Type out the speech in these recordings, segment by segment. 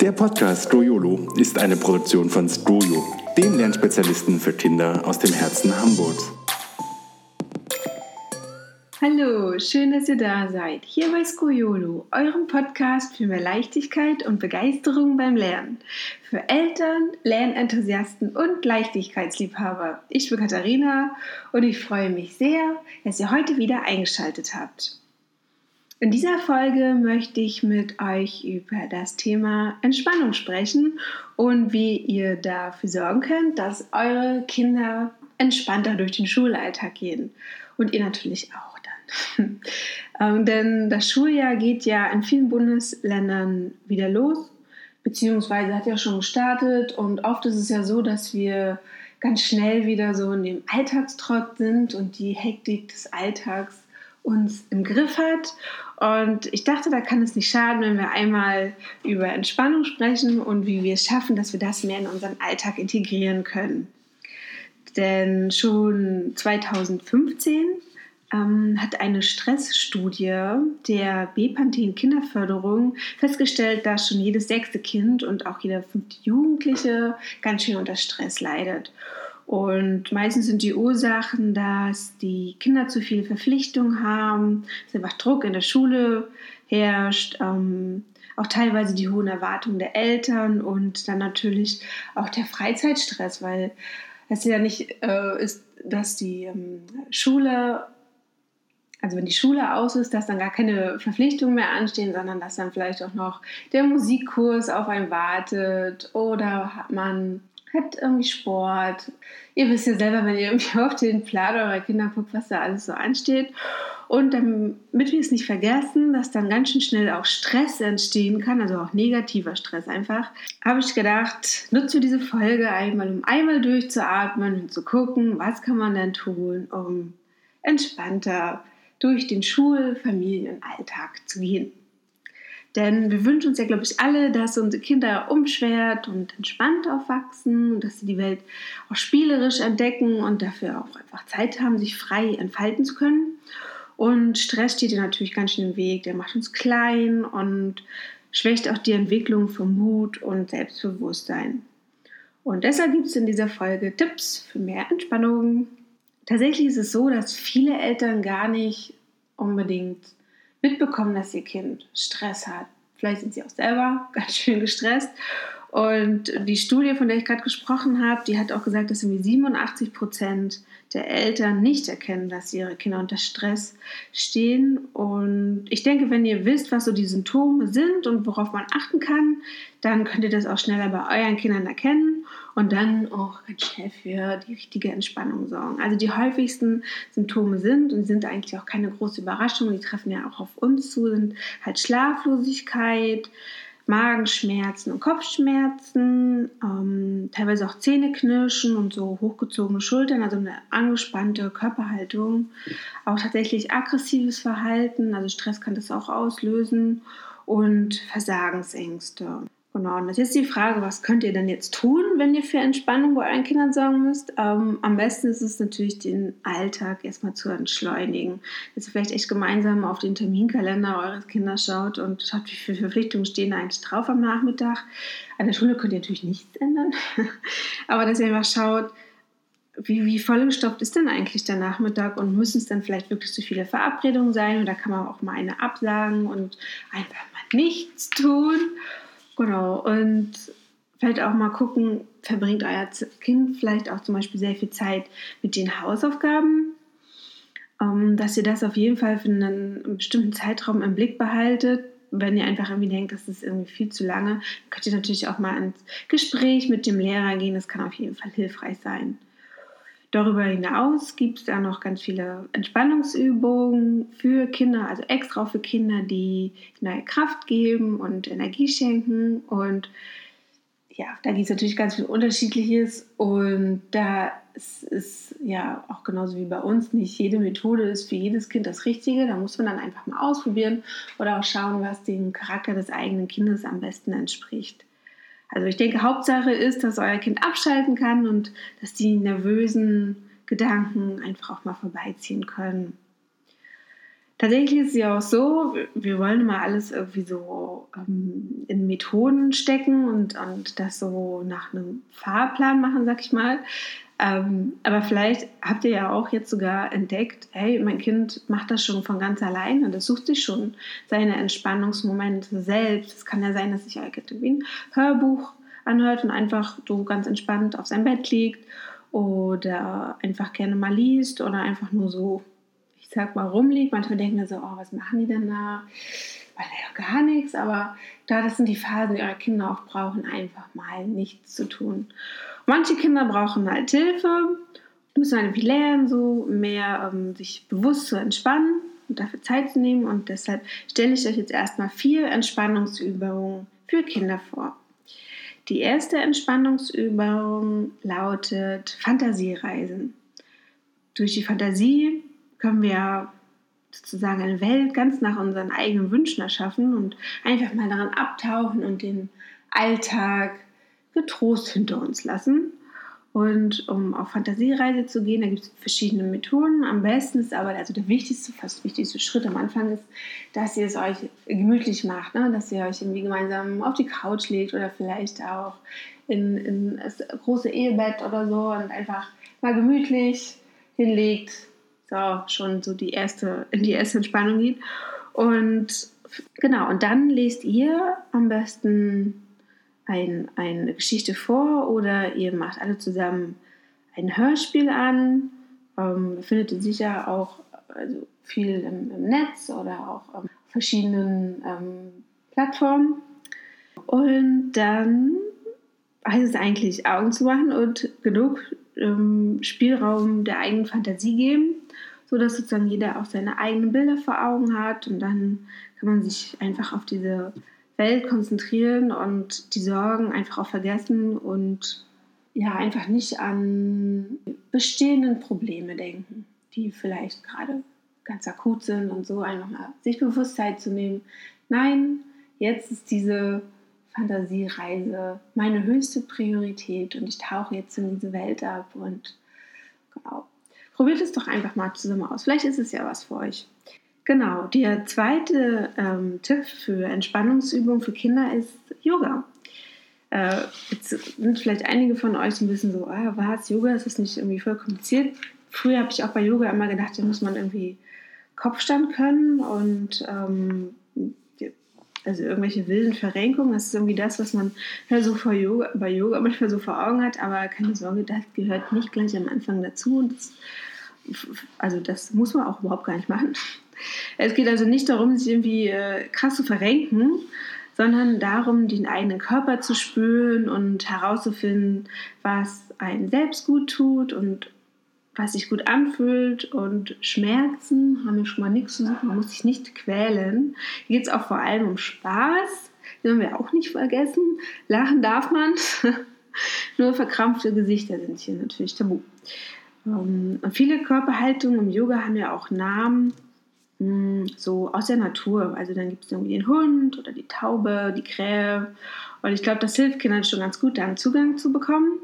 Der Podcast Stroyolo ist eine Produktion von Stroyo, dem Lernspezialisten für Kinder aus dem Herzen Hamburgs. Hallo, schön, dass ihr da seid. Hier bei Skoyolo, eurem Podcast für mehr Leichtigkeit und Begeisterung beim Lernen. Für Eltern, Lernenthusiasten und Leichtigkeitsliebhaber. Ich bin Katharina und ich freue mich sehr, dass ihr heute wieder eingeschaltet habt. In dieser Folge möchte ich mit euch über das Thema Entspannung sprechen und wie ihr dafür sorgen könnt, dass eure Kinder entspannter durch den Schulalltag gehen. Und ihr natürlich auch dann. ähm, denn das Schuljahr geht ja in vielen Bundesländern wieder los, beziehungsweise hat ja schon gestartet. Und oft ist es ja so, dass wir ganz schnell wieder so in dem Alltagstrott sind und die Hektik des Alltags uns im Griff hat. Und ich dachte, da kann es nicht schaden, wenn wir einmal über Entspannung sprechen und wie wir es schaffen, dass wir das mehr in unseren Alltag integrieren können. Denn schon 2015 ähm, hat eine Stressstudie der Bepanthen Kinderförderung festgestellt, dass schon jedes sechste Kind und auch jeder fünfte Jugendliche ganz schön unter Stress leidet. Und meistens sind die Ursachen, dass die Kinder zu viele Verpflichtungen haben, dass einfach Druck in der Schule herrscht, ähm, auch teilweise die hohen Erwartungen der Eltern und dann natürlich auch der Freizeitstress, weil es ja nicht äh, ist, dass die ähm, Schule, also wenn die Schule aus ist, dass dann gar keine Verpflichtungen mehr anstehen, sondern dass dann vielleicht auch noch der Musikkurs auf einen wartet oder man hat irgendwie Sport. Ihr wisst ja selber, wenn ihr irgendwie auf den Plan eurer Kinder guckt, was da alles so ansteht. Und damit wir es nicht vergessen, dass dann ganz schön schnell auch Stress entstehen kann, also auch negativer Stress einfach, habe ich gedacht, nutze diese Folge einmal, um einmal durchzuatmen und zu gucken, was kann man denn tun, um entspannter durch den Schul-, Familienalltag zu gehen. Denn wir wünschen uns ja, glaube ich, alle, dass unsere Kinder umschwert und entspannt aufwachsen und dass sie die Welt auch spielerisch entdecken und dafür auch einfach Zeit haben, sich frei entfalten zu können. Und Stress steht dir natürlich ganz schön im Weg. Der macht uns klein und schwächt auch die Entwicklung von Mut und Selbstbewusstsein. Und deshalb gibt es in dieser Folge Tipps für mehr Entspannung. Tatsächlich ist es so, dass viele Eltern gar nicht unbedingt mitbekommen, dass ihr Kind Stress hat. Vielleicht sind sie auch selber ganz schön gestresst. Und die Studie, von der ich gerade gesprochen habe, die hat auch gesagt, dass irgendwie 87 Prozent der Eltern nicht erkennen, dass ihre Kinder unter Stress stehen. Und ich denke, wenn ihr wisst, was so die Symptome sind und worauf man achten kann, dann könnt ihr das auch schneller bei euren Kindern erkennen und dann auch ganz schnell für die richtige Entspannung sorgen. Also die häufigsten Symptome sind und sind eigentlich auch keine große Überraschung, die treffen ja auch auf uns zu, sind halt Schlaflosigkeit, Magenschmerzen und Kopfschmerzen, ähm, teilweise auch Zähneknirschen und so hochgezogene Schultern, also eine angespannte Körperhaltung, auch tatsächlich aggressives Verhalten, also Stress kann das auch auslösen und Versagensängste. Genau, und das ist die Frage, was könnt ihr denn jetzt tun, wenn ihr für Entspannung bei euren Kindern sorgen müsst? Ähm, am besten ist es natürlich, den Alltag erstmal zu entschleunigen. Dass ihr vielleicht echt gemeinsam auf den Terminkalender eures Kinders schaut und schaut, wie viele Verpflichtungen stehen da eigentlich drauf am Nachmittag. An der Schule könnt ihr natürlich nichts ändern, aber dass ihr einfach schaut, wie, wie vollgestopft ist denn eigentlich der Nachmittag und müssen es dann vielleicht wirklich zu viele Verabredungen sein oder kann man auch mal eine absagen und einfach mal nichts tun? Genau, und vielleicht auch mal gucken, verbringt euer Kind vielleicht auch zum Beispiel sehr viel Zeit mit den Hausaufgaben, ähm, dass ihr das auf jeden Fall für einen bestimmten Zeitraum im Blick behaltet. Wenn ihr einfach irgendwie denkt, das ist irgendwie viel zu lange, könnt ihr natürlich auch mal ins Gespräch mit dem Lehrer gehen. Das kann auf jeden Fall hilfreich sein. Darüber hinaus gibt es da noch ganz viele Entspannungsübungen für Kinder, also extra für Kinder, die neue Kraft geben und Energie schenken. Und ja, da gibt es natürlich ganz viel Unterschiedliches. Und da ist, ist ja auch genauso wie bei uns, nicht jede Methode ist für jedes Kind das Richtige. Da muss man dann einfach mal ausprobieren oder auch schauen, was dem Charakter des eigenen Kindes am besten entspricht. Also ich denke, Hauptsache ist, dass euer Kind abschalten kann und dass die nervösen Gedanken einfach auch mal vorbeiziehen können. Tatsächlich ist es ja auch so, wir wollen immer alles irgendwie so ähm, in Methoden stecken und, und das so nach einem Fahrplan machen, sag ich mal. Ähm, aber vielleicht habt ihr ja auch jetzt sogar entdeckt, hey, mein Kind macht das schon von ganz alleine, das sucht sich schon seine Entspannungsmomente selbst. Es kann ja sein, dass sich ein Hörbuch anhört und einfach so ganz entspannt auf seinem Bett liegt oder einfach gerne mal liest oder einfach nur so ich sag mal, rumliegt. Manchmal denken wir so, oh, was machen die denn da? Weil ja gar nichts, aber da, das sind die Phasen, die eure Kinder auch brauchen, einfach mal nichts zu tun. Manche Kinder brauchen halt Hilfe, müssen halt lernen, so mehr ähm, sich bewusst zu entspannen und dafür Zeit zu nehmen. Und deshalb stelle ich euch jetzt erstmal vier Entspannungsübungen für Kinder vor. Die erste Entspannungsübung lautet Fantasiereisen. Durch die Fantasie können wir sozusagen eine Welt ganz nach unseren eigenen Wünschen erschaffen und einfach mal daran abtauchen und den Alltag getrost hinter uns lassen. Und um auf Fantasiereise zu gehen, da gibt es verschiedene Methoden. Am besten ist aber, also der wichtigste, fast wichtigste Schritt am Anfang ist, dass ihr es euch gemütlich macht, ne? dass ihr euch irgendwie gemeinsam auf die Couch legt oder vielleicht auch in, in das große Ehebett oder so und einfach mal gemütlich hinlegt, so schon so die erste, in die erste Entspannung geht. Und genau, und dann lest ihr am besten ein, eine Geschichte vor oder ihr macht alle zusammen ein Hörspiel an. Ähm, findet ihr sicher auch also viel im, im, Netz oder auch auf verschiedenen ähm, Plattformen. Und dann heißt es eigentlich Augen zu machen und genug ähm, Spielraum der eigenen Fantasie geben so dass sozusagen jeder auch seine eigenen Bilder vor Augen hat und dann kann man sich einfach auf diese Welt konzentrieren und die Sorgen einfach auch vergessen und ja, einfach nicht an bestehenden Probleme denken, die vielleicht gerade ganz akut sind und so einfach mal sich Bewusstsein zu nehmen. Nein, jetzt ist diese Fantasiereise meine höchste Priorität und ich tauche jetzt in diese Welt ab und genau, Probiert es doch einfach mal zusammen aus. Vielleicht ist es ja was für euch. Genau, der zweite ähm, Tipp für Entspannungsübungen für Kinder ist Yoga. Äh, jetzt sind vielleicht einige von euch ein bisschen so, ah, was, Yoga, ist das nicht irgendwie voll kompliziert? Früher habe ich auch bei Yoga immer gedacht, da muss man irgendwie Kopfstand können und ähm, also irgendwelche wilden Verrenkungen. Das ist irgendwie das, was man ja so vor Yoga, bei Yoga manchmal so vor Augen hat, aber keine Sorge, das gehört nicht gleich am Anfang dazu. Das, also das muss man auch überhaupt gar nicht machen. Es geht also nicht darum, sich irgendwie äh, krass zu verrenken, sondern darum, den eigenen Körper zu spüren und herauszufinden, was einen selbst gut tut und was sich gut anfühlt und Schmerzen haben wir schon mal nichts zu suchen, man muss sich nicht quälen. Hier geht es auch vor allem um Spaß, den wir auch nicht vergessen. Lachen darf man, nur verkrampfte Gesichter sind hier natürlich tabu. Ähm, und viele Körperhaltungen im Yoga haben ja auch Namen, hm, so aus der Natur. Also dann gibt es irgendwie den Hund oder die Taube, die Krähe. Und ich glaube, das hilft Kindern schon ganz gut, da einen Zugang zu bekommen.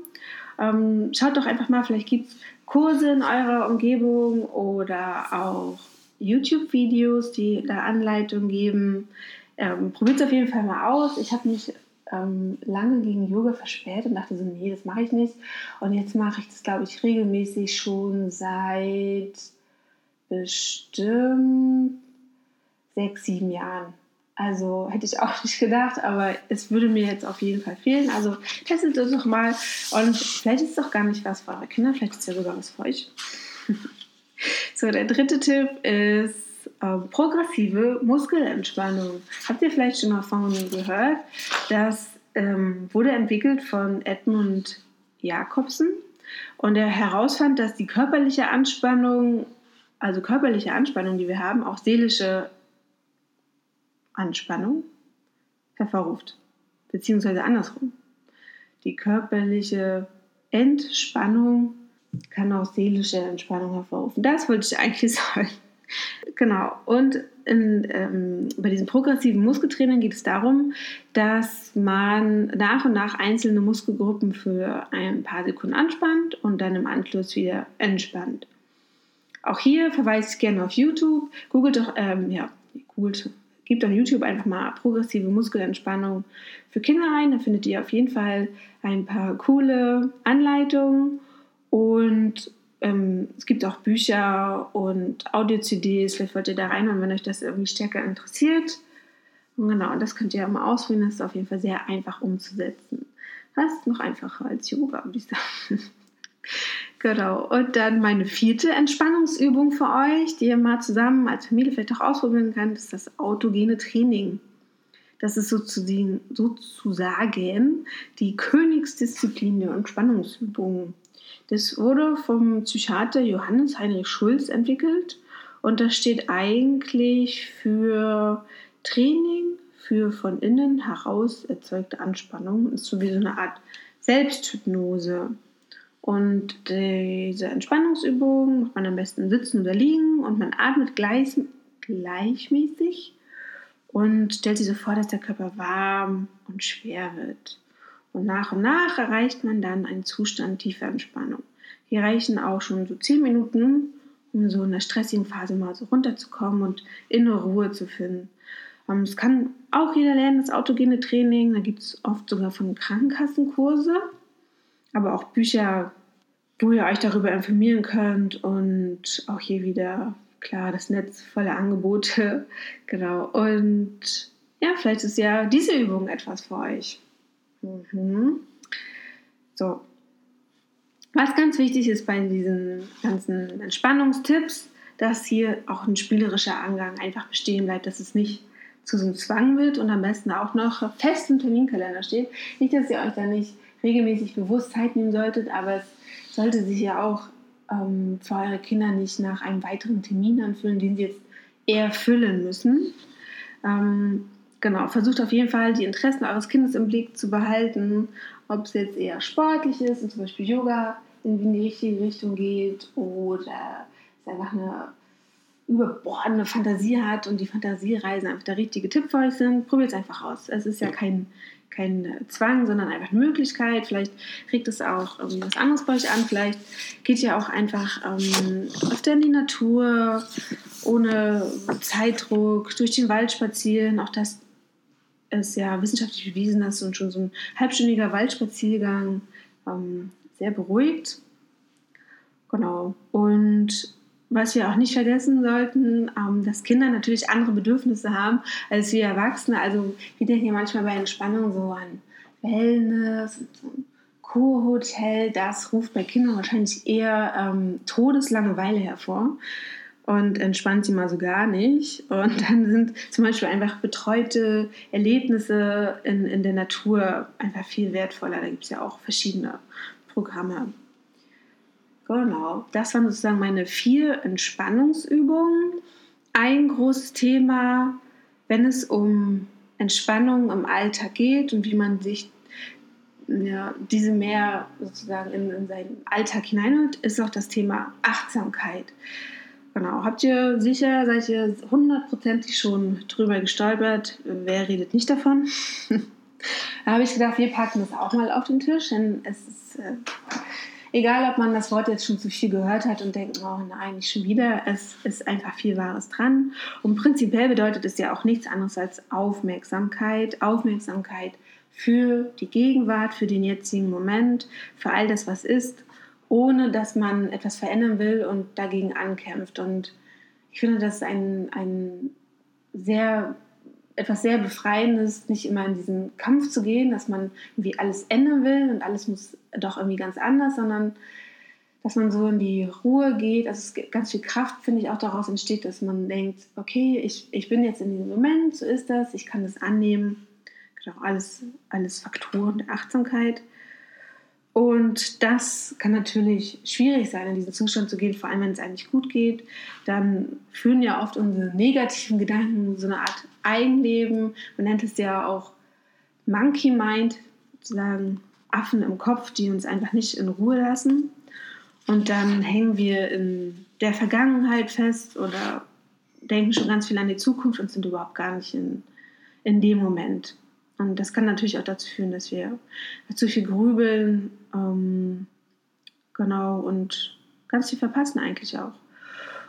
Ähm, schaut doch einfach mal, vielleicht gibt es Kurse in eurer Umgebung oder auch YouTube-Videos, die da Anleitungen geben. Ähm, Probiert es auf jeden Fall mal aus. Ich habe mich ähm, lange gegen Yoga versperrt und dachte so, nee, das mache ich nicht. Und jetzt mache ich das, glaube ich, regelmäßig schon seit bestimmt sechs, sieben Jahren. Also hätte ich auch nicht gedacht, aber es würde mir jetzt auf jeden Fall fehlen. Also testet es doch mal und vielleicht ist es doch gar nicht was für eure Kinder, vielleicht ist es ja sogar was für euch. so, der dritte Tipp ist äh, progressive Muskelentspannung. Habt ihr vielleicht schon mal von gehört? Das ähm, wurde entwickelt von Edmund Jakobsen und er herausfand, dass die körperliche Anspannung, also körperliche Anspannung, die wir haben, auch seelische Anspannung hervorruft. Beziehungsweise andersrum. Die körperliche Entspannung kann auch seelische Entspannung hervorrufen. Das wollte ich eigentlich sagen. Genau. Und in, ähm, bei diesem progressiven Muskeltraining geht es darum, dass man nach und nach einzelne Muskelgruppen für ein paar Sekunden anspannt und dann im Anschluss wieder entspannt. Auch hier verweise ich gerne auf YouTube. Googelt doch, ähm, ja, googelt, gebt auf YouTube einfach mal progressive Muskelentspannung für Kinder ein. Da findet ihr auf jeden Fall ein paar coole Anleitungen und ähm, es gibt auch Bücher und Audio-CDs. Vielleicht wollt ihr da rein, wenn euch das irgendwie stärker interessiert. Und genau, und das könnt ihr mal ausprobieren. Das ist auf jeden Fall sehr einfach umzusetzen. Fast noch einfacher als Yoga, würde ich sagen. Genau. Und dann meine vierte Entspannungsübung für euch, die ihr mal zusammen als Familie vielleicht auch ausprobieren könnt, ist das autogene Training. Das ist sozusagen, die Königsdisziplin der Entspannungsübungen. Das wurde vom Psychiater Johannes Heinrich Schulz entwickelt und das steht eigentlich für Training für von innen heraus erzeugte Anspannung. Ist so wie so eine Art Selbsthypnose. Und diese Entspannungsübung macht man am besten sitzen oder liegen und man atmet gleich, gleichmäßig und stellt sich so vor, dass der Körper warm und schwer wird. Und nach und nach erreicht man dann einen Zustand tiefer Entspannung. Hier reichen auch schon so 10 Minuten, um so in der stressigen Phase mal so runterzukommen und innere Ruhe zu finden. Ähm, es kann auch jeder lernen, das autogene Training. Da gibt es oft sogar von Krankenkassen Kurse aber auch Bücher, wo ihr euch darüber informieren könnt und auch hier wieder, klar, das Netz voller Angebote. Genau. Und ja, vielleicht ist ja diese Übung etwas für euch. Mhm. So. Was ganz wichtig ist bei diesen ganzen Entspannungstipps, dass hier auch ein spielerischer Angang einfach bestehen bleibt, dass es nicht zu so einem Zwang wird und am besten auch noch fest im Terminkalender steht. Nicht, dass ihr euch da nicht regelmäßig bewusst Zeit nehmen solltet, aber es sollte sich ja auch ähm, für eure Kinder nicht nach einem weiteren Termin anfühlen, den sie jetzt eher füllen müssen. Ähm, genau, versucht auf jeden Fall die Interessen eures Kindes im Blick zu behalten, ob es jetzt eher sportlich ist und zum Beispiel Yoga in die richtige Richtung geht oder es einfach eine überbordende Fantasie hat und die Fantasiereisen einfach der richtige Tipp für euch sind, probiert es einfach aus. Es ist ja kein kein Zwang, sondern einfach eine Möglichkeit. Vielleicht regt es auch irgendwie was anderes bei euch an. Vielleicht geht ihr auch einfach ähm, öfter in die Natur, ohne Zeitdruck, durch den Wald spazieren. Auch das ist ja wissenschaftlich bewiesen, dass und schon so ein halbstündiger Waldspaziergang ähm, sehr beruhigt. Genau. Und was wir auch nicht vergessen sollten, ähm, dass Kinder natürlich andere Bedürfnisse haben als wir Erwachsene. Also wir denken ja manchmal bei Entspannung so an Wellness Kurhotel. Das ruft bei Kindern wahrscheinlich eher ähm, Todeslangeweile hervor und entspannt sie mal so gar nicht. Und dann sind zum Beispiel einfach betreute Erlebnisse in, in der Natur einfach viel wertvoller. Da gibt es ja auch verschiedene Programme. Genau, das waren sozusagen meine vier Entspannungsübungen. Ein großes Thema, wenn es um Entspannung im Alltag geht und wie man sich ja, diese mehr sozusagen in, in seinen Alltag hineinholt, ist auch das Thema Achtsamkeit. Genau, habt ihr sicher, seid ihr hundertprozentig schon drüber gestolpert? Wer redet nicht davon? da habe ich gedacht, wir packen das auch mal auf den Tisch, denn es ist äh, egal ob man das Wort jetzt schon zu viel gehört hat und denkt, oh nein, nicht schon wieder, es ist einfach viel Wahres dran. Und prinzipiell bedeutet es ja auch nichts anderes als Aufmerksamkeit, Aufmerksamkeit für die Gegenwart, für den jetzigen Moment, für all das, was ist, ohne dass man etwas verändern will und dagegen ankämpft. Und ich finde, das ist ein, ein sehr etwas sehr Befreiendes, nicht immer in diesen Kampf zu gehen, dass man irgendwie alles ändern will und alles muss doch irgendwie ganz anders, sondern dass man so in die Ruhe geht. Also es ganz viel Kraft, finde ich, auch daraus entsteht, dass man denkt, okay, ich, ich bin jetzt in diesem Moment, so ist das, ich kann das annehmen. Genau, alles, alles Faktoren der Achtsamkeit. Und das kann natürlich schwierig sein, in diesen Zustand zu gehen, vor allem wenn es eigentlich gut geht. Dann führen ja oft unsere negativen Gedanken so eine Art Eigenleben. Man nennt es ja auch Monkey Mind, sozusagen Affen im Kopf, die uns einfach nicht in Ruhe lassen. Und dann hängen wir in der Vergangenheit fest oder denken schon ganz viel an die Zukunft und sind überhaupt gar nicht in, in dem Moment. Und das kann natürlich auch dazu führen, dass wir zu viel grübeln, ähm, genau, und ganz viel verpassen eigentlich auch.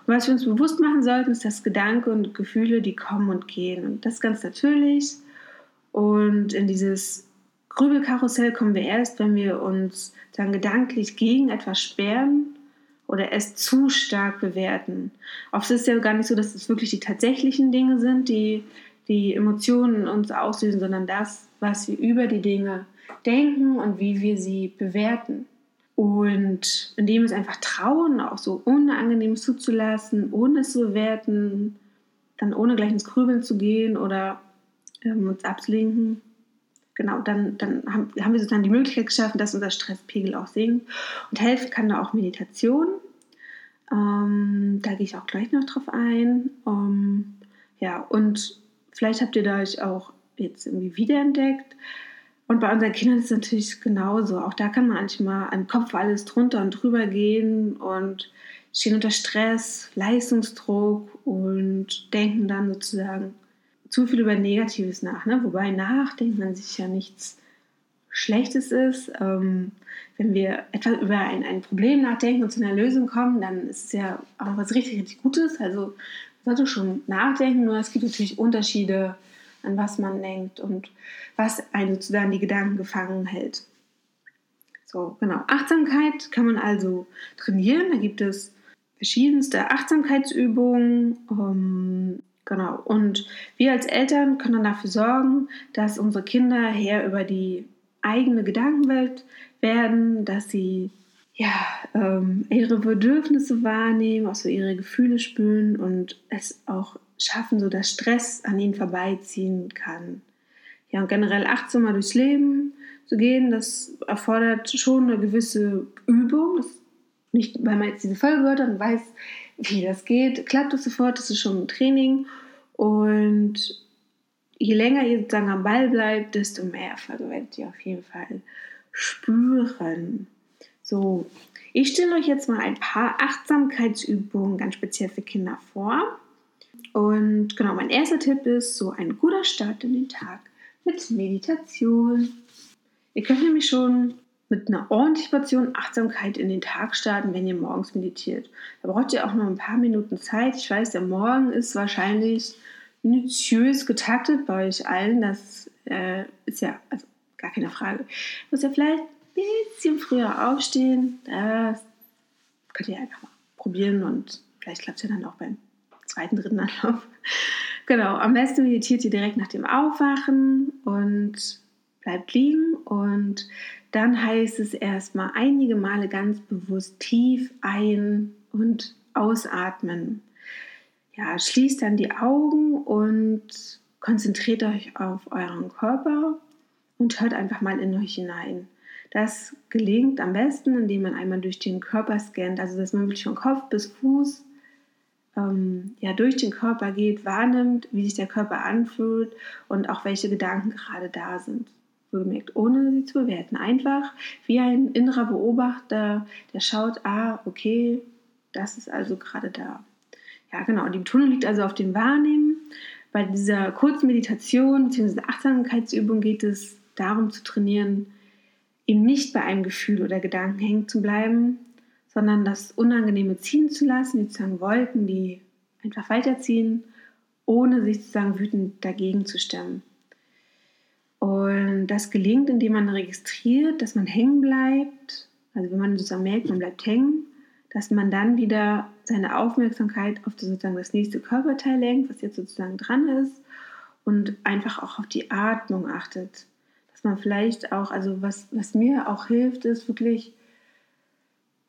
Und was wir uns bewusst machen sollten, ist, dass Gedanken und Gefühle, die kommen und gehen. Und das ist ganz natürlich. Und in dieses Grübelkarussell kommen wir erst, wenn wir uns dann gedanklich gegen etwas sperren oder es zu stark bewerten. Oft ist es ja gar nicht so, dass es wirklich die tatsächlichen Dinge sind, die die Emotionen uns auslösen, sondern das, was wir über die Dinge denken und wie wir sie bewerten. Und indem es einfach trauen, auch so Unangenehmes zuzulassen, ohne es zu bewerten, dann ohne gleich ins Grübeln zu gehen oder ähm, uns abzulenken, genau, dann, dann haben, haben wir sozusagen die Möglichkeit geschaffen, dass unser Stresspegel auch sinkt. Und helfen kann da auch Meditation. Ähm, da gehe ich auch gleich noch drauf ein. Ähm, ja, und vielleicht habt ihr da euch auch jetzt irgendwie wiederentdeckt. Und bei unseren Kindern ist es natürlich genauso. Auch da kann man manchmal am Kopf alles drunter und drüber gehen und stehen unter Stress, Leistungsdruck und denken dann sozusagen zu viel über Negatives nach. Ne? Wobei nachdenkt man sich ja nichts Schlechtes ist. Ähm, wenn wir etwas über ein, ein Problem nachdenken und zu einer Lösung kommen, dann ist es ja auch was richtig, richtig Gutes. Also sollte schon nachdenken, nur es gibt natürlich Unterschiede an was man denkt und was einen sozusagen die Gedanken gefangen hält. So, genau. Achtsamkeit kann man also trainieren. Da gibt es verschiedenste Achtsamkeitsübungen. Ähm, genau. Und wir als Eltern können dann dafür sorgen, dass unsere Kinder her über die eigene Gedankenwelt werden, dass sie ja, ähm, ihre Bedürfnisse wahrnehmen, auch so ihre Gefühle spüren und es auch schaffen, so dass Stress an ihnen vorbeiziehen kann. Ja, und generell achtsamer durchs Leben zu gehen, das erfordert schon eine gewisse Übung. Das nicht, weil man jetzt diese Folge hört und weiß, wie das geht, klappt das sofort, das ist schon ein Training. Und je länger ihr sozusagen am Ball bleibt, desto mehr Erfolge werdet ihr auf jeden Fall spüren. So, ich stelle euch jetzt mal ein paar Achtsamkeitsübungen ganz speziell für Kinder vor. Und genau, mein erster Tipp ist so ein guter Start in den Tag mit Meditation. Ihr könnt nämlich schon mit einer ordentlichen Portion Achtsamkeit in den Tag starten, wenn ihr morgens meditiert. Da braucht ihr auch noch ein paar Minuten Zeit. Ich weiß, der Morgen ist wahrscheinlich minutiös getaktet bei euch allen. Das äh, ist ja also gar keine Frage. Muss ja vielleicht bisschen früher aufstehen. Das könnt ihr einfach mal probieren und vielleicht klappt es ja dann auch beim zweiten, dritten Anlauf. Genau, am besten meditiert ihr direkt nach dem Aufwachen und bleibt liegen und dann heißt es erstmal einige Male ganz bewusst tief ein- und ausatmen. Ja, schließt dann die Augen und konzentriert euch auf euren Körper und hört einfach mal in euch hinein. Das gelingt am besten, indem man einmal durch den Körper scannt, also dass man wirklich von Kopf bis Fuß ähm, ja, durch den Körper geht, wahrnimmt, wie sich der Körper anfühlt und auch welche Gedanken gerade da sind. Wohlgemerkt, ohne sie zu bewerten. Einfach wie ein innerer Beobachter, der schaut, ah, okay, das ist also gerade da. Ja, genau. Die Betonung liegt also auf dem Wahrnehmen. Bei dieser kurzen Meditation bzw. Achtsamkeitsübung geht es darum zu trainieren, eben nicht bei einem Gefühl oder Gedanken hängen zu bleiben, sondern das Unangenehme ziehen zu lassen, die sozusagen Wolken, die einfach weiterziehen, ohne sich sozusagen wütend dagegen zu stemmen. Und das gelingt, indem man registriert, dass man hängen bleibt. Also wenn man sozusagen merkt, man bleibt hängen, dass man dann wieder seine Aufmerksamkeit auf sozusagen das nächste Körperteil lenkt, was jetzt sozusagen dran ist, und einfach auch auf die Atmung achtet. Dass man vielleicht auch, also was, was mir auch hilft, ist wirklich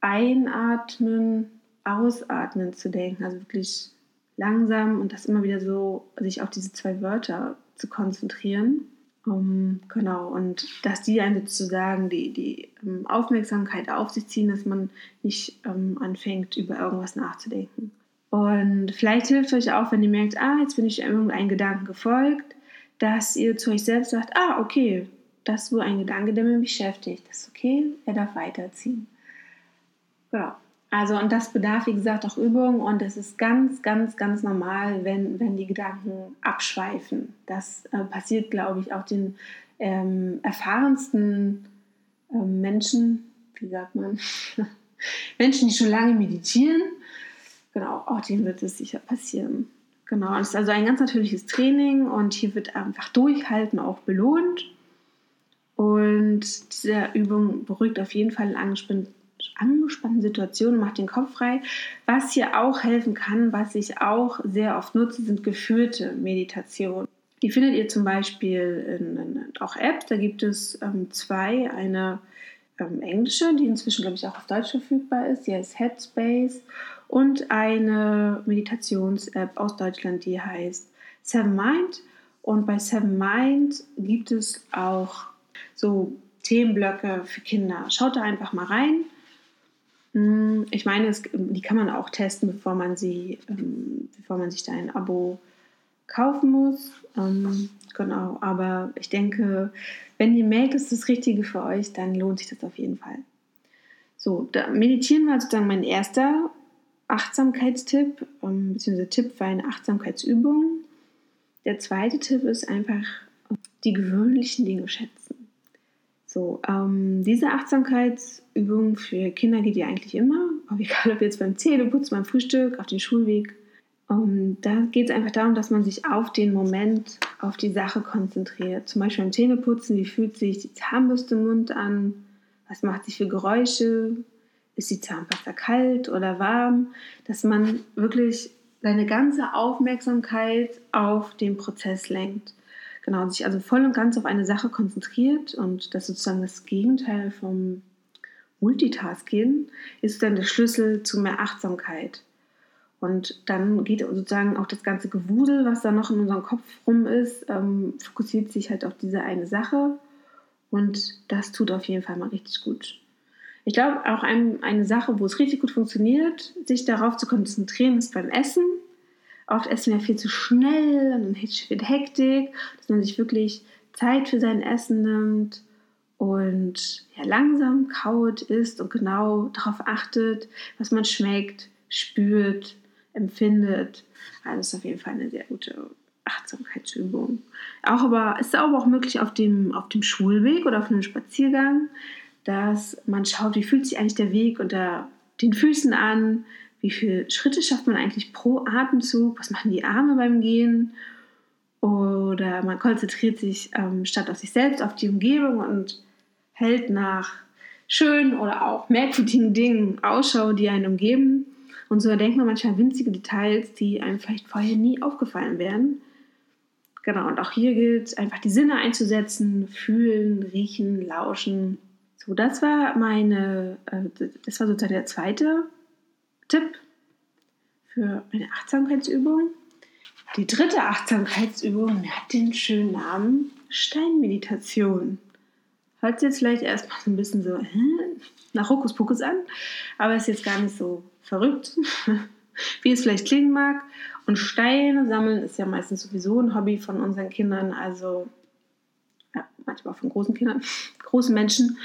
Einatmen, Ausatmen zu denken. Also wirklich langsam und das immer wieder so, sich auf diese zwei Wörter zu konzentrieren. Um, genau, und dass die einen sozusagen die, die um, ähm, Aufmerksamkeit auf sich ziehen, dass man nicht um, ähm, anfängt, über irgendwas nachzudenken. Und vielleicht hilft euch auch, wenn ihr merkt, ah, jetzt bin ich irgendeinem Gedanken gefolgt, dass ihr zu euch selbst sagt, ah, okay, das ist wohl ein Gedanke, der mich beschäftigt. Das ist okay, er darf weiterziehen. Ja, also und das bedarf, wie gesagt, auch Übung und es ist ganz, ganz, ganz normal, wenn, wenn die Gedanken abschweifen. Das äh, passiert, glaube ich, auch den ähm, erfahrensten äh, Menschen, wie sagt man, Menschen, die schon lange meditieren. genau, auch dem wird es sicher passieren. Genau, es ist also ein ganz natürliches Training und hier wird einfach Durchhalten auch belohnt. Und diese Übung beruhigt auf jeden Fall in angespannten, angespannten Situationen, macht den Kopf frei. Was hier auch helfen kann, was ich auch sehr oft nutze, sind geführte Meditationen. Die findet ihr zum Beispiel in, in auch Apps. Da gibt es ähm, zwei. Eine ähm, englische, die inzwischen, glaube ich, auch auf Deutsch verfügbar ist. Die heißt Headspace. Und eine Meditations-App aus Deutschland, die heißt Seven Mind. Und bei Seven Mind gibt es auch so Themenblöcke für Kinder. Schaut da einfach mal rein. Hm, ich meine, es, die kann man auch testen, bevor man sie, ähm, bevor man sich da ein Abo kaufen muss. Ähm, genau, aber ich denke, wenn ihr merkt, es ist das Richtige für euch, dann lohnt sich das auf jeden Fall. So, da meditieren war sozusagen mein erster Achtsamkeitstipp, ähm, beziehungsweise Tipp für eine Achtsamkeitsübung. Der zweite Tipp ist einfach die gewöhnlichen Dinge schätzen. So, ähm, diese Achtsamkeitsübung für Kinder geht ja eigentlich immer, aber egal ob jetzt beim Zähneputzen, beim Frühstück, auf den Schulweg. Um, da geht es einfach darum, dass man sich auf den Moment, auf die Sache konzentriert. Zum Beispiel beim Zähneputzen, wie fühlt sich die Zahnbürste im Mund an? Was macht sie für Geräusche? Ist die Zahnpasta kalt oder warm? Dass man wirklich seine ganze Aufmerksamkeit auf den Prozess lenkt genau, sich also voll und ganz auf eine Sache konzentriert und das sozusagen das Gegenteil vom Multitasking ist dann der Schlüssel zu mehr Achtsamkeit. Und dann geht sozusagen auch das ganze Gewusel, was da noch in unserem Kopf rum ist, ähm, fokussiert sich halt auf diese eine Sache. Und das tut auf jeden Fall mal richtig gut. Ich glaube, auch ein, eine Sache, wo es richtig gut funktioniert, sich darauf zu konzentrieren, ist beim Essen. Oft essen wir viel zu schnell und dann wird Hektik, dass man sich wirklich Zeit für sein Essen nimmt und ja, langsam kaut, isst und genau darauf achtet, was man schmeckt, spürt, empfindet. Also ist auf jeden Fall eine sehr gute Achtsamkeitsübung. Auch aber ist aber auch möglich auf dem, auf dem Schulweg oder auf einem Spaziergang, dass man schaut, wie fühlt sich eigentlich der Weg unter den Füßen an, wie viele Schritte schafft man eigentlich pro Atemzug, was machen die Arme beim Gehen oder man konzentriert sich ähm, statt auf sich selbst, auf die Umgebung und hält nach schönen oder auch merkwürdigen Dingen Ausschau, die einen umgeben. Und so erdenkt man manchmal winzige Details, die einem vielleicht vorher nie aufgefallen wären. Genau, und auch hier gilt einfach die Sinne einzusetzen, fühlen, riechen, lauschen. So, das war meine, äh, das war sozusagen der zweite Tipp für eine Achtsamkeitsübung. Die dritte Achtsamkeitsübung hat den schönen Namen Steinmeditation. Hört sich jetzt vielleicht erstmal so ein bisschen so hä, nach Hokuspokus an, aber ist jetzt gar nicht so verrückt, wie es vielleicht klingen mag. Und Steine sammeln ist ja meistens sowieso ein Hobby von unseren Kindern, also ja, manchmal auch von großen Kindern, großen Menschen.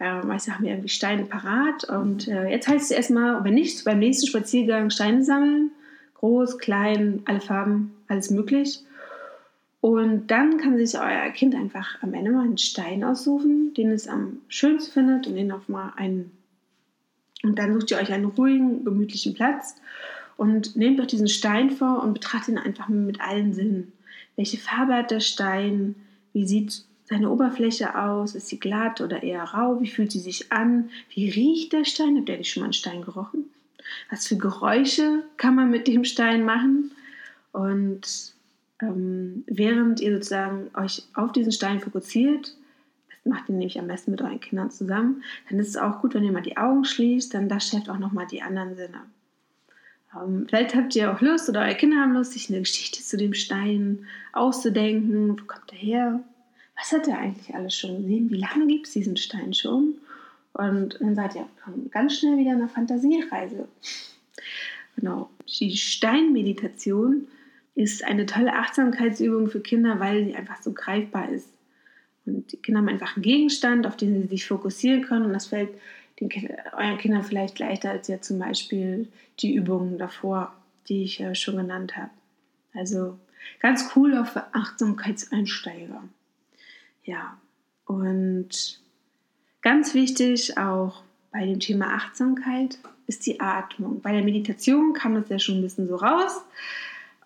Äh, meistens haben wir irgendwie Steine parat. Und äh, jetzt heißt es erstmal, wenn nicht, beim nächsten Spaziergang Steine sammeln. Groß, klein, alle Farben, alles möglich. Und dann kann sich euer Kind einfach am Ende mal einen Stein aussuchen, den es am schönsten findet und den auf mal einen. Und dann sucht ihr euch einen ruhigen, gemütlichen Platz und nehmt euch diesen Stein vor und betrachtet ihn einfach mit allen Sinnen. Welche Farbe hat der Stein? Wie sieht seine Oberfläche aus? Ist sie glatt oder eher rau? Wie fühlt sie sich an? Wie riecht der Stein? Habt ihr nicht schon mal einen Stein gerochen? Was für Geräusche kann man mit dem Stein machen? Und ähm, während ihr sozusagen euch auf diesen Stein fokussiert, das macht ihr nämlich am besten mit euren Kindern zusammen, dann ist es auch gut, wenn ihr mal die Augen schließt, dann das schärft auch nochmal die anderen Sinne. Ähm, vielleicht habt ihr auch Lust oder eure Kinder haben Lust, sich eine Geschichte zu dem Stein auszudenken. Wo kommt er her? Was hat er eigentlich alles schon gesehen? Wie lange gibt es diesen Stein schon? Und dann seid ihr ganz schnell wieder in einer Fantasiereise. Genau. Die Steinmeditation ist eine tolle Achtsamkeitsübung für Kinder, weil sie einfach so greifbar ist. Und die Kinder haben einfach einen Gegenstand, auf den sie sich fokussieren können. Und das fällt den Kindern, euren Kindern vielleicht leichter als jetzt zum Beispiel die Übungen davor, die ich schon genannt habe. Also ganz cool für Achtsamkeitseinsteiger. Ja, und ganz wichtig auch bei dem Thema Achtsamkeit ist die Atmung. Bei der Meditation kam das ja schon ein bisschen so raus.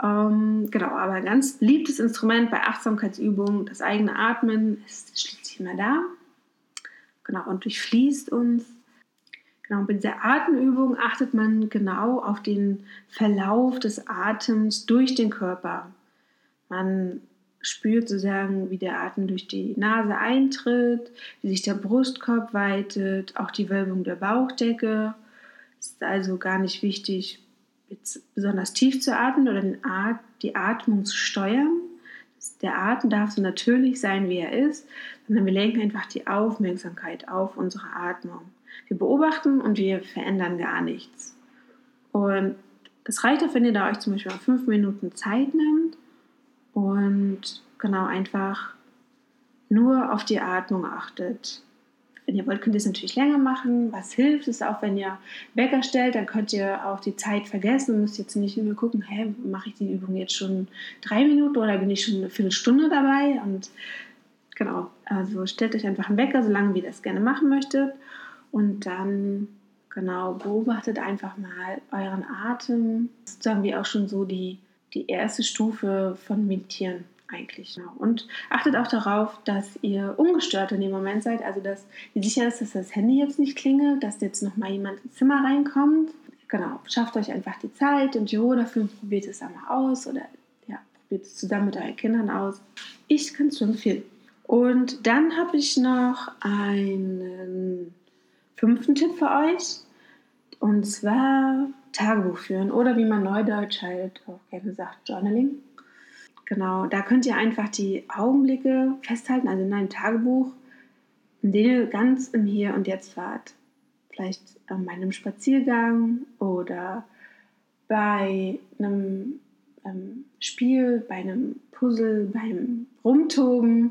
Ähm, genau, aber ein ganz beliebtes Instrument bei Achtsamkeitsübungen, das eigene Atmen, ist schließlich immer da. Genau, und durchfließt uns. Genau, bei dieser Atemübung achtet man genau auf den Verlauf des Atems durch den Körper. Man spürt sozusagen, wie der Atem durch die Nase eintritt, wie sich der Brustkorb weitet, auch die Wölbung der Bauchdecke. Es ist also gar nicht wichtig, jetzt besonders tief zu atmen oder At die Atmung zu steuern. Der Atem darf so natürlich sein, wie er ist, sondern wir lenken einfach die Aufmerksamkeit auf unsere Atmung. Wir beobachten und wir verändern gar nichts. Und das reicht auch, wenn ihr da euch zum Beispiel fünf Minuten Zeit nimmt und genau einfach nur auf die Atmung achtet. Wenn ihr wollt, könnt ihr es natürlich länger machen. Was hilft, ist auch, wenn ihr Wecker stellt, dann könnt ihr auch die Zeit vergessen und müsst jetzt nicht immer gucken, hä, mache ich die Übung jetzt schon drei Minuten oder bin ich schon eine Viertelstunde dabei? Und genau, also stellt euch einfach einen Wecker, solange wie ihr das gerne machen möchtet. Und dann, genau, beobachtet einfach mal euren Atem. Das ist sagen wir auch schon so die, die erste Stufe von Meditieren eigentlich. Genau. Und achtet auch darauf, dass ihr ungestört in dem Moment seid, also dass ihr sicher ist, dass das Handy jetzt nicht klingelt, dass jetzt noch mal jemand ins Zimmer reinkommt. Genau, schafft euch einfach die Zeit und Ruhe dafür probiert es einmal aus oder ja, probiert es zusammen mit euren Kindern aus. Ich kann es nur empfehlen. Und dann habe ich noch einen fünften Tipp für euch und zwar Tagebuch führen oder wie man neudeutsch halt auch gerne sagt, Journaling. Genau, da könnt ihr einfach die Augenblicke festhalten, also in einem Tagebuch, in dem ihr ganz im Hier und Jetzt wart. Vielleicht ähm, bei einem Spaziergang oder bei einem ähm, Spiel, bei einem Puzzle, beim Rumtoben.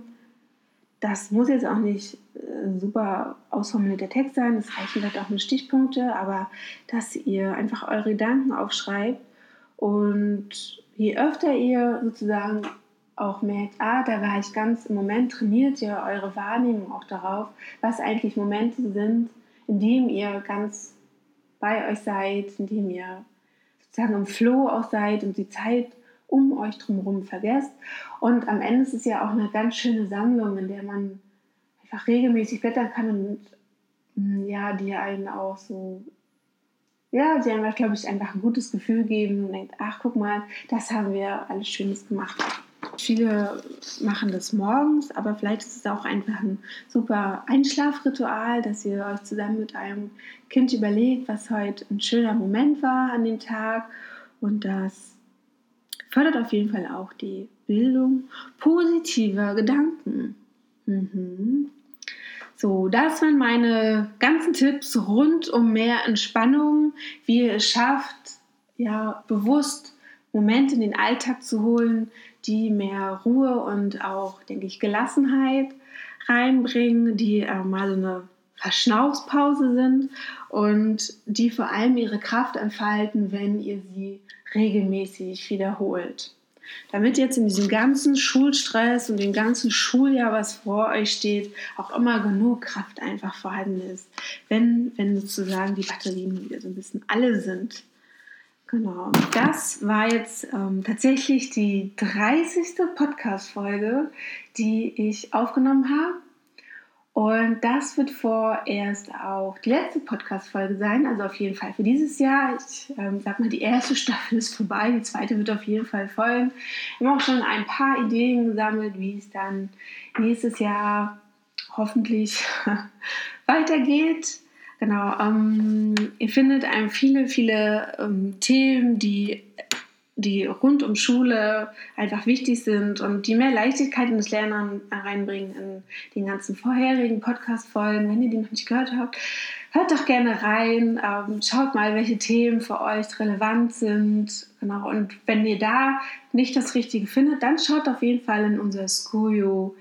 Das muss jetzt auch nicht äh, super ausformulierter Text sein, es reichen vielleicht auch nur Stichpunkte, aber dass ihr einfach eure Gedanken aufschreibt und je öfter ihr sozusagen auch merkt, ah, da war ich ganz im Moment, trainiert ihr eure Wahrnehmung auch darauf, was eigentlich Momente sind, in denen ihr ganz bei euch seid, in denen ihr sozusagen im Flow auch seid und die Zeit um euch drumherum vergesst. Und am Ende ist es ja auch eine ganz schöne Sammlung, in der man einfach regelmäßig blättern kann und mm, ja, die einen auch so ja, sie einfach, glaube ich, einfach ein gutes Gefühl geben und denkt, ach, guck mal, das haben wir alles Schönes gemacht. Viele machen das morgens, aber vielleicht ist es auch einfach ein super Einschlafritual, dass ihr euch zusammen mit einem Kind überlegt, was heute ein schöner Moment war an dem Tag. Und das fördert auf jeden Fall auch die Bildung positiver Gedanken. Mhm. So, das waren meine ganzen Tipps rund um mehr Entspannung, wie ihr es schafft, ja, bewusst Momente in den Alltag zu holen, die mehr Ruhe und auch, denke ich, Gelassenheit reinbringen, die äh, mal so eine Verschnaufspause sind und die vor allem ihre Kraft entfalten, wenn ihr sie regelmäßig wiederholt damit jetzt in diesem ganzen Schulstress und dem ganzen Schuljahr, was vor euch steht, auch immer genug Kraft einfach vorhanden ist, wenn, wenn sozusagen die Batterien wieder so ein bisschen alle sind. Genau, das war jetzt ähm, tatsächlich die 30. Podcast-Folge, die ich aufgenommen habe. Und das wird vorerst auch die letzte Podcast-Folge sein, also auf jeden Fall für dieses Jahr. Ich ähm, sag mal, die erste Staffel ist vorbei, die zweite wird auf jeden Fall folgen. Wir haben auch schon ein paar Ideen gesammelt, wie es dann nächstes Jahr hoffentlich weitergeht. Genau, ähm, ihr findet einem viele, viele ähm, Themen, die die rund um Schule einfach wichtig sind und die mehr Leichtigkeit in das Lernen reinbringen in den ganzen vorherigen Podcast-Folgen. Wenn ihr die noch nicht gehört habt, hört doch gerne rein, ähm, schaut mal, welche Themen für euch relevant sind. Genau. Und wenn ihr da nicht das Richtige findet, dann schaut auf jeden Fall in unser Skuyo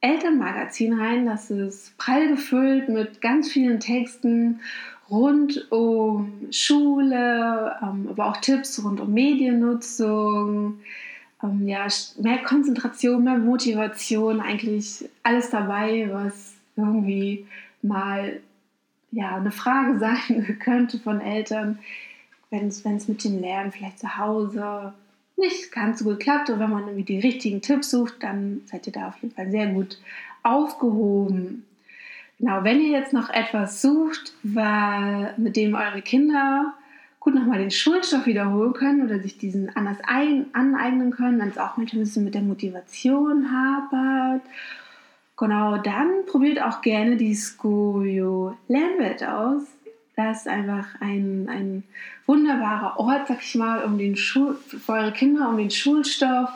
Elternmagazin rein. Das ist prall gefüllt mit ganz vielen Texten rund um Schule, ähm, aber auch Tipps rund um Mediennutzung, ähm, ja, mehr Konzentration, mehr Motivation, eigentlich alles dabei, was irgendwie mal ja, eine Frage sein könnte von Eltern, wenn es mit dem Lernen vielleicht zu Hause nicht ganz so gut klappt oder wenn man irgendwie die richtigen Tipps sucht, dann seid ihr da auf jeden Fall sehr gut aufgehoben. Genau, wenn ihr jetzt noch etwas sucht, mit dem eure Kinder gut nochmal den Schulstoff wiederholen können oder sich diesen anders ein, aneignen können, wenn es auch manchmal ein bisschen mit der Motivation hapert. Genau, dann probiert auch gerne die Skojo Lernwelt aus. Das ist einfach ein, ein wunderbarer Ort, sag ich mal, um den Schul für eure Kinder, um den Schulstoff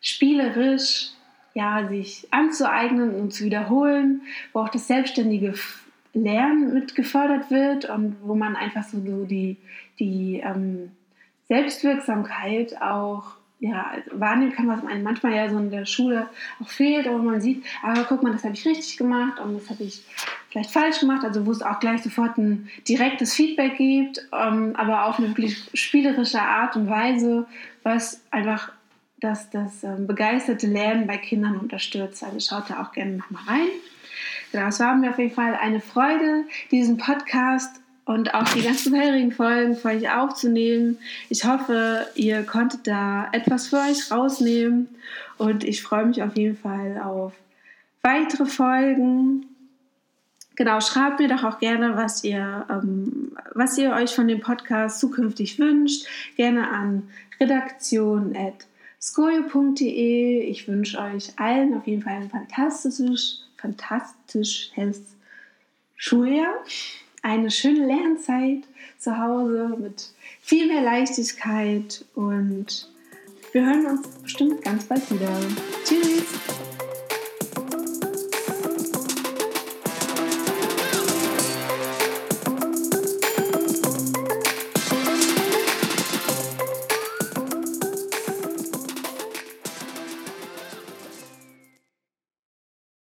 spielerisch ja, sich anzueignen und zu wiederholen, wo auch das selbstständige Lernen mit gefördert wird und wo man einfach so, die, die ähm, Selbstwirksamkeit auch ja, wahrnehmen kann, was einem manchmal ja so in der Schule auch fehlt, aber man sieht, aber ah, guck mal, das habe ich richtig gemacht und das habe ich vielleicht falsch gemacht, also wo es auch gleich sofort ein direktes Feedback gibt, ähm, aber auf eine wirklich spielerische Art und Weise, was einfach das, das ähm, begeisterte Lernen bei Kindern unterstützt. Also schaut da auch gerne nochmal rein. Genau, es war mir auf jeden Fall eine Freude, diesen Podcast und auch die ganzen vorherigen Folgen für euch aufzunehmen. Ich hoffe, ihr konntet da etwas für euch rausnehmen und ich freue mich auf jeden Fall auf weitere Folgen. Genau, schreibt mir doch auch gerne, was ihr, ähm, was ihr euch von dem Podcast zukünftig wünscht. Gerne an redaktion.skojo.de. Ich wünsche euch allen auf jeden Fall ein fantastisches, fantastisches Schuljahr eine schöne Lernzeit zu Hause mit viel mehr Leichtigkeit und wir hören uns bestimmt ganz bald wieder. Tschüss!